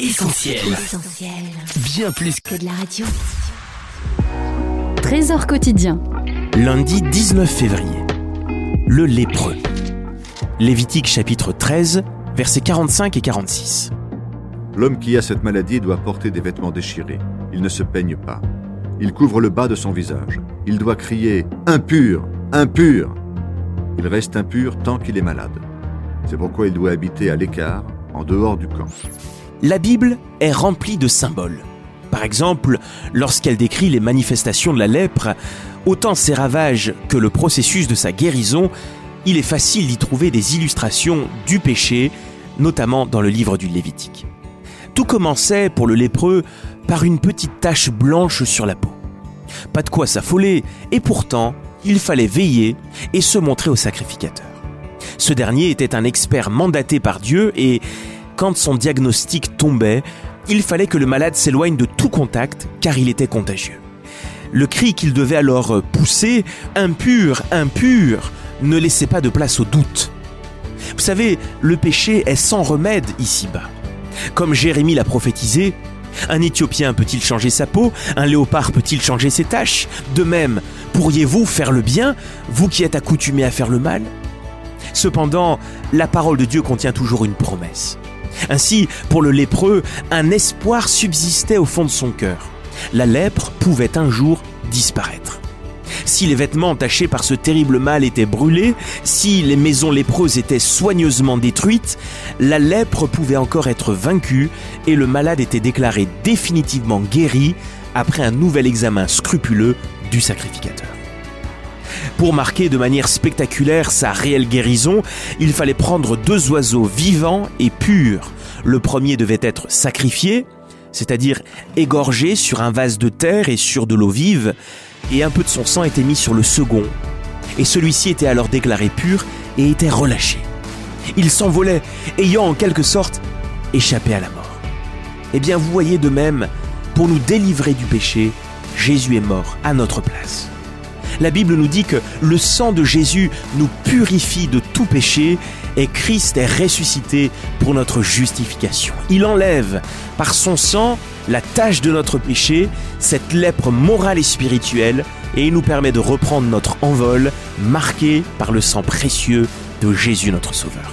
Essentiel. Bien plus que de la radio. Trésor quotidien. Lundi 19 février. Le lépreux. Lévitique chapitre 13, versets 45 et 46. L'homme qui a cette maladie doit porter des vêtements déchirés. Il ne se peigne pas. Il couvre le bas de son visage. Il doit crier ⁇ Impur Impur !⁇ Il reste impur tant qu'il est malade. C'est pourquoi il doit habiter à l'écart, en dehors du camp. La Bible est remplie de symboles. Par exemple, lorsqu'elle décrit les manifestations de la lèpre, autant ses ravages que le processus de sa guérison, il est facile d'y trouver des illustrations du péché, notamment dans le livre du Lévitique. Tout commençait pour le lépreux par une petite tache blanche sur la peau. Pas de quoi s'affoler, et pourtant, il fallait veiller et se montrer au sacrificateur. Ce dernier était un expert mandaté par Dieu et, quand son diagnostic tombait, il fallait que le malade s'éloigne de tout contact car il était contagieux. Le cri qu'il devait alors pousser, impur, impur, ne laissait pas de place au doute. Vous savez, le péché est sans remède ici-bas. Comme Jérémie l'a prophétisé, un Éthiopien peut-il changer sa peau? Un léopard peut-il changer ses taches? De même, pourriez-vous faire le bien, vous qui êtes accoutumé à faire le mal? Cependant, la parole de Dieu contient toujours une promesse. Ainsi, pour le lépreux, un espoir subsistait au fond de son cœur. La lèpre pouvait un jour disparaître. Si les vêtements tachés par ce terrible mal étaient brûlés, si les maisons lépreuses étaient soigneusement détruites, la lèpre pouvait encore être vaincue et le malade était déclaré définitivement guéri après un nouvel examen scrupuleux du sacrificateur. Pour marquer de manière spectaculaire sa réelle guérison, il fallait prendre deux oiseaux vivants et purs. Le premier devait être sacrifié, c'est-à-dire égorgé sur un vase de terre et sur de l'eau vive, et un peu de son sang était mis sur le second, et celui-ci était alors déclaré pur et était relâché. Il s'envolait, ayant en quelque sorte échappé à la mort. Eh bien, vous voyez de même, pour nous délivrer du péché, Jésus est mort à notre place. La Bible nous dit que le sang de Jésus nous purifie de tout péché et Christ est ressuscité pour notre justification. Il enlève par son sang la tâche de notre péché, cette lèpre morale et spirituelle, et il nous permet de reprendre notre envol marqué par le sang précieux de Jésus notre Sauveur.